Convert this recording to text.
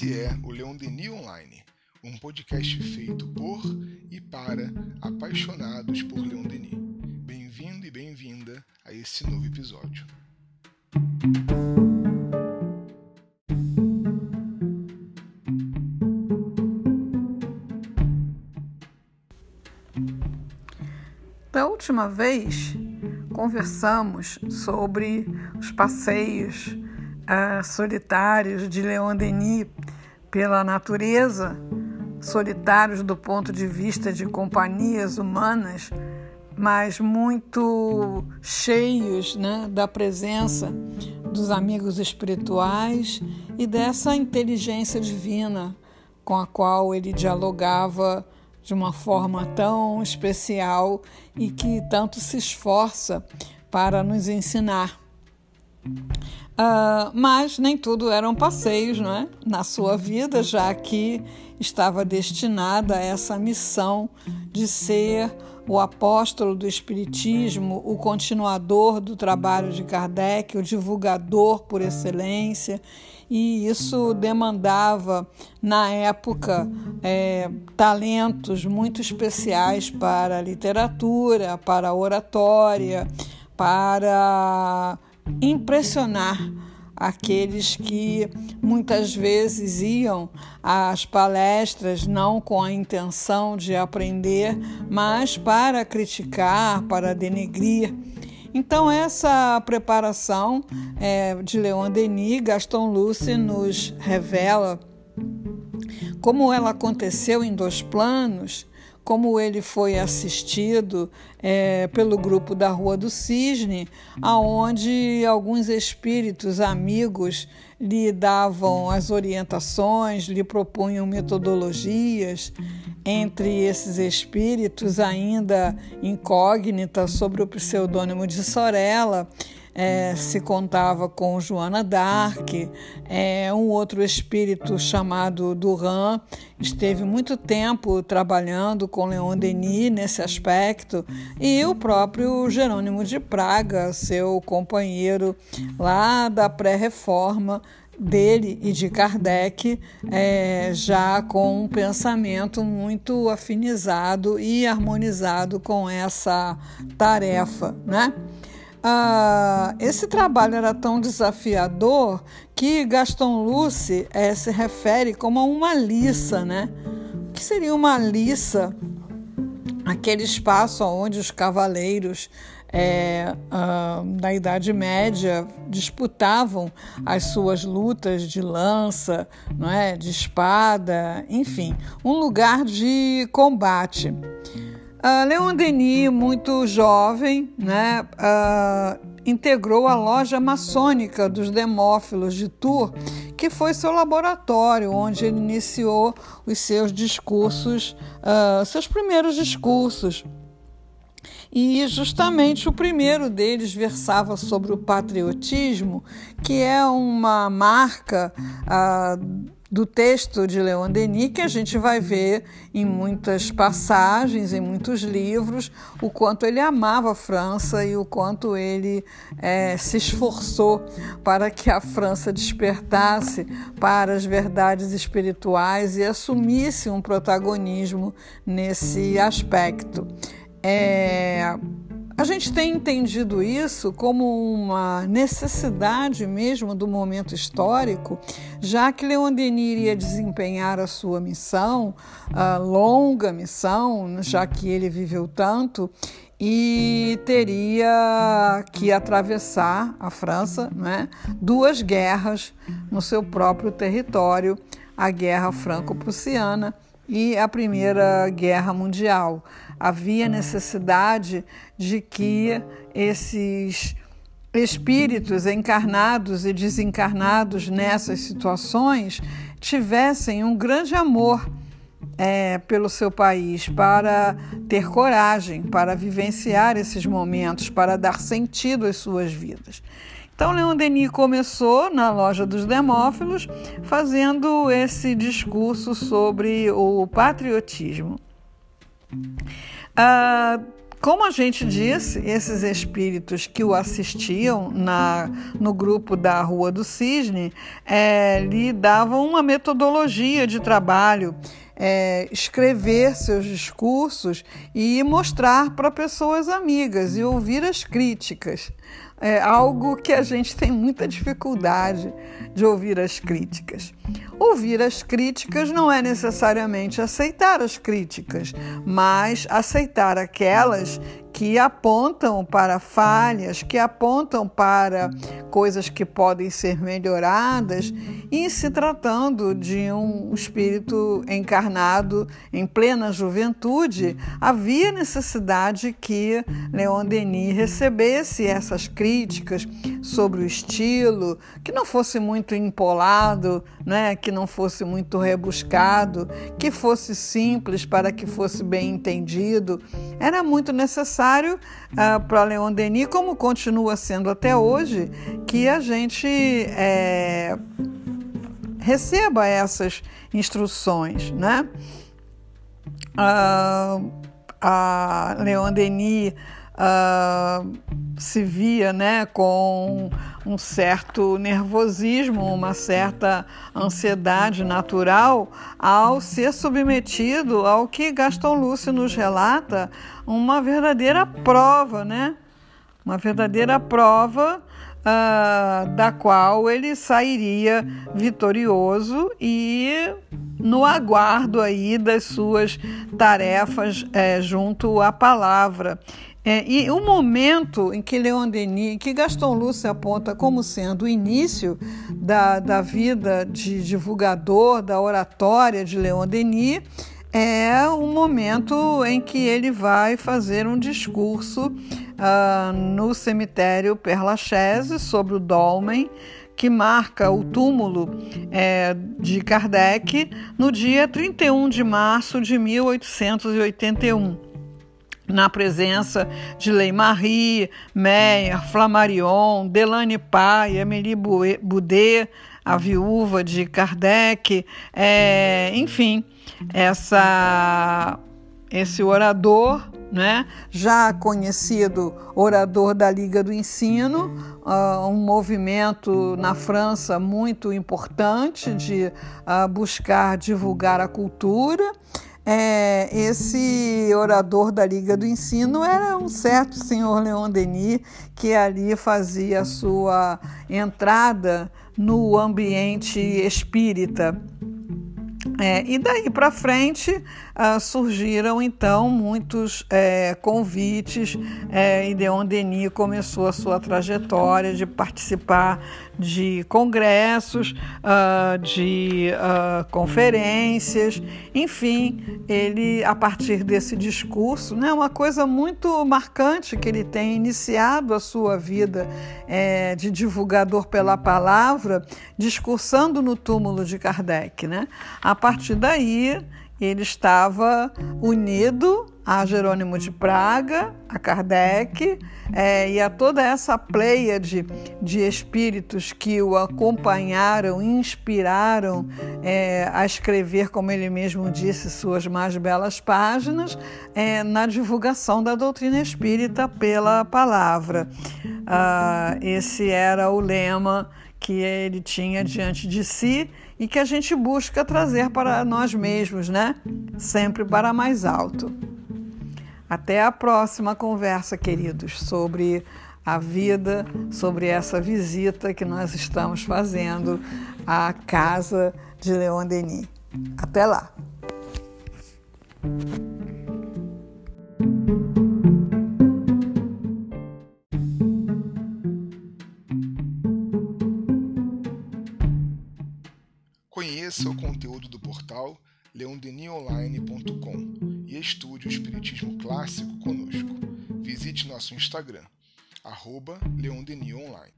Esse é o Leon Denis Online, um podcast feito por e para apaixonados por Leon Denis. Bem-vindo e bem-vinda a esse novo episódio. Da última vez, conversamos sobre os passeios solitários de Leon Denis pela natureza, solitários do ponto de vista de companhias humanas, mas muito cheios né, da presença dos amigos espirituais e dessa inteligência divina com a qual ele dialogava de uma forma tão especial e que tanto se esforça para nos ensinar. Uh, mas nem tudo eram passeios não é? na sua vida, já que estava destinada a essa missão de ser o apóstolo do Espiritismo, o continuador do trabalho de Kardec, o divulgador por excelência, e isso demandava, na época, é, talentos muito especiais para a literatura, para a oratória, para impressionar aqueles que muitas vezes iam às palestras não com a intenção de aprender, mas para criticar, para denegrir. Então, essa preparação é, de Leon Denis, Gaston Luce nos revela como ela aconteceu em dois planos como ele foi assistido é, pelo grupo da Rua do Cisne, aonde alguns espíritos amigos lhe davam as orientações, lhe propunham metodologias. Entre esses espíritos, ainda incógnita sobre o pseudônimo de Sorella, é, se contava com Joana d'Arc, é, um outro espírito chamado Duran, esteve muito tempo trabalhando com Leon Denis nesse aspecto, e o próprio Jerônimo de Praga, seu companheiro lá da pré-reforma, dele e de Kardec, é, já com um pensamento muito afinizado e harmonizado com essa tarefa, né? Ah, esse trabalho era tão desafiador que Gaston Luce é, se refere como a uma liça, né? O que seria uma liça? Aquele espaço onde os cavaleiros é, ah, da Idade Média disputavam as suas lutas de lança, não é, de espada, enfim, um lugar de combate. Uh, Leon Denis, muito jovem, né, uh, integrou a loja maçônica dos Demófilos de Tours, que foi seu laboratório, onde ele iniciou os seus discursos, uh, seus primeiros discursos. E justamente o primeiro deles versava sobre o patriotismo, que é uma marca do texto de Leon Denis, que a gente vai ver em muitas passagens, em muitos livros, o quanto ele amava a França e o quanto ele é, se esforçou para que a França despertasse para as verdades espirituais e assumisse um protagonismo nesse aspecto. É, a gente tem entendido isso como uma necessidade mesmo do momento histórico, já que Leon Denis iria desempenhar a sua missão, a longa missão, já que ele viveu tanto, e teria que atravessar a França, né, duas guerras no seu próprio território, a Guerra Franco-Prussiana e a Primeira Guerra Mundial. Havia necessidade de que esses espíritos encarnados e desencarnados nessas situações tivessem um grande amor é, pelo seu país, para ter coragem, para vivenciar esses momentos, para dar sentido às suas vidas. Então, Leon Denis começou na loja dos Demófilos fazendo esse discurso sobre o patriotismo. Ah, como a gente disse, esses espíritos que o assistiam na, no grupo da Rua do Cisne é, lhe davam uma metodologia de trabalho, é, escrever seus discursos e mostrar para pessoas amigas e ouvir as críticas é algo que a gente tem muita dificuldade de ouvir as críticas. Ouvir as críticas não é necessariamente aceitar as críticas, mas aceitar aquelas que apontam para falhas, que apontam para coisas que podem ser melhoradas, e se tratando de um espírito encarnado em plena juventude, havia necessidade que Leon Denis recebesse essas críticas sobre o estilo, que não fosse muito empolado, né? que não fosse muito rebuscado, que fosse simples para que fosse bem entendido. Era muito necessário uh, para Leon Denis, como continua sendo até hoje, que a gente é, receba essas instruções. Né? Uh, a Leon Denis uh, se via né, com um certo nervosismo, uma certa ansiedade natural ao ser submetido ao que Gaston Lúcio nos relata, uma verdadeira prova, né? Uma verdadeira prova uh, da qual ele sairia vitorioso e no aguardo aí das suas tarefas é, junto à palavra. É, e o momento em que Leon Denis, que Gaston Lúcio aponta como sendo o início da, da vida de divulgador da oratória de Leon Denis, é o momento em que ele vai fazer um discurso uh, no cemitério Père Lachaise sobre o Dolmen, que marca o túmulo é, de Kardec no dia 31 de março de 1881 na presença de Lei Marie, Meyer, Flammarion, Delane Pai, Amélie Boudet, a viúva de Kardec, é, enfim, essa, esse orador, né, já conhecido orador da Liga do Ensino, uh, um movimento na França muito importante de uh, buscar divulgar a cultura é, esse orador da Liga do Ensino era um certo senhor Leon Denis, que ali fazia sua entrada no ambiente espírita. É, e daí para frente uh, surgiram então muitos é, convites é, e Leon Denis começou a sua trajetória de participar de congressos, uh, de uh, conferências, enfim, ele a partir desse discurso, né, uma coisa muito marcante que ele tem iniciado a sua vida é, de divulgador pela palavra, discursando no túmulo de Kardec, né? A partir daí ele estava unido a Jerônimo de Praga, a Kardec é, e a toda essa pleia de, de espíritos que o acompanharam, inspiraram é, a escrever, como ele mesmo disse, suas mais belas páginas é, na divulgação da doutrina espírita pela palavra. Ah, esse era o lema que ele tinha diante de si e que a gente busca trazer para nós mesmos, né? Sempre para mais alto. Até a próxima conversa, queridos, sobre a vida, sobre essa visita que nós estamos fazendo à casa de Leon Denis. Até lá! Conheça o conteúdo do portal leondenionline.com e estude o Espiritismo Clássico conosco. Visite nosso Instagram, arroba leondenionline.